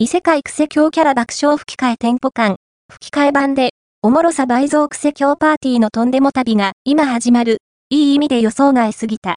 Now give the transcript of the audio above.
異世界クセ強キャラ爆笑吹き替え店舗間、吹き替え版で、おもろさ倍増クセ強パーティーのとんでも旅が今始まる、いい意味で予想外すぎた。